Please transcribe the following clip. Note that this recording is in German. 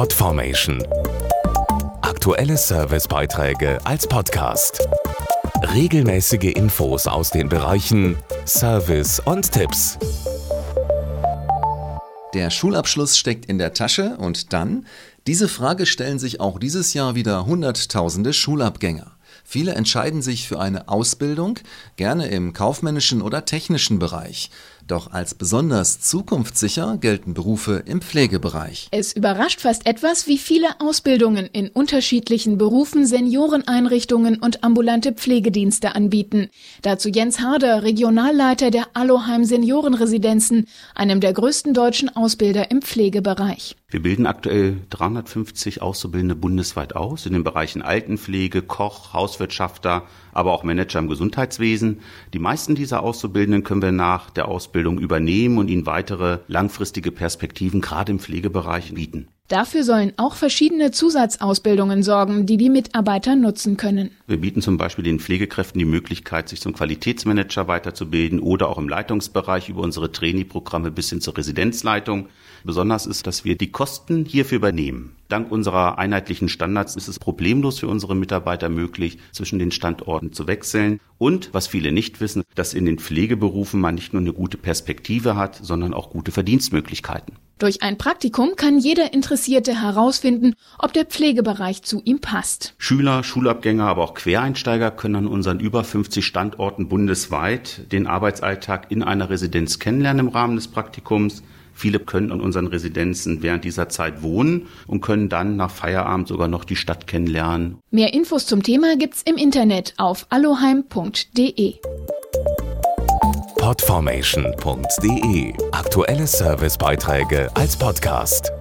Podformation. Aktuelle Servicebeiträge als Podcast. Regelmäßige Infos aus den Bereichen Service und Tipps. Der Schulabschluss steckt in der Tasche und dann? Diese Frage stellen sich auch dieses Jahr wieder Hunderttausende Schulabgänger. Viele entscheiden sich für eine Ausbildung, gerne im kaufmännischen oder technischen Bereich. Doch als besonders zukunftssicher gelten Berufe im Pflegebereich. Es überrascht fast etwas, wie viele Ausbildungen in unterschiedlichen Berufen Senioreneinrichtungen und ambulante Pflegedienste anbieten. Dazu Jens Harder, Regionalleiter der Alloheim Seniorenresidenzen, einem der größten deutschen Ausbilder im Pflegebereich. Wir bilden aktuell 350 Auszubildende bundesweit aus in den Bereichen Altenpflege, Koch, Hauswirtschafter, aber auch Manager im Gesundheitswesen. Die meisten dieser Auszubildenden können wir nach der Ausbildung übernehmen und ihnen weitere langfristige Perspektiven gerade im Pflegebereich bieten. Dafür sollen auch verschiedene Zusatzausbildungen sorgen, die die Mitarbeiter nutzen können. Wir bieten zum Beispiel den Pflegekräften die Möglichkeit, sich zum Qualitätsmanager weiterzubilden oder auch im Leitungsbereich über unsere Trainee-Programme bis hin zur Residenzleitung. Besonders ist, dass wir die Kosten hierfür übernehmen. Dank unserer einheitlichen Standards ist es problemlos für unsere Mitarbeiter möglich, zwischen den Standorten zu wechseln. Und, was viele nicht wissen, dass in den Pflegeberufen man nicht nur eine gute Perspektive hat, sondern auch gute Verdienstmöglichkeiten. Durch ein Praktikum kann jeder Interessierte herausfinden, ob der Pflegebereich zu ihm passt. Schüler, Schulabgänger, aber auch Quereinsteiger können an unseren über 50 Standorten bundesweit den Arbeitsalltag in einer Residenz kennenlernen im Rahmen des Praktikums. Viele können an unseren Residenzen während dieser Zeit wohnen und können dann nach Feierabend sogar noch die Stadt kennenlernen. Mehr Infos zum Thema gibt's im Internet auf alloheim.de. Podformation.de Aktuelle Servicebeiträge als Podcast.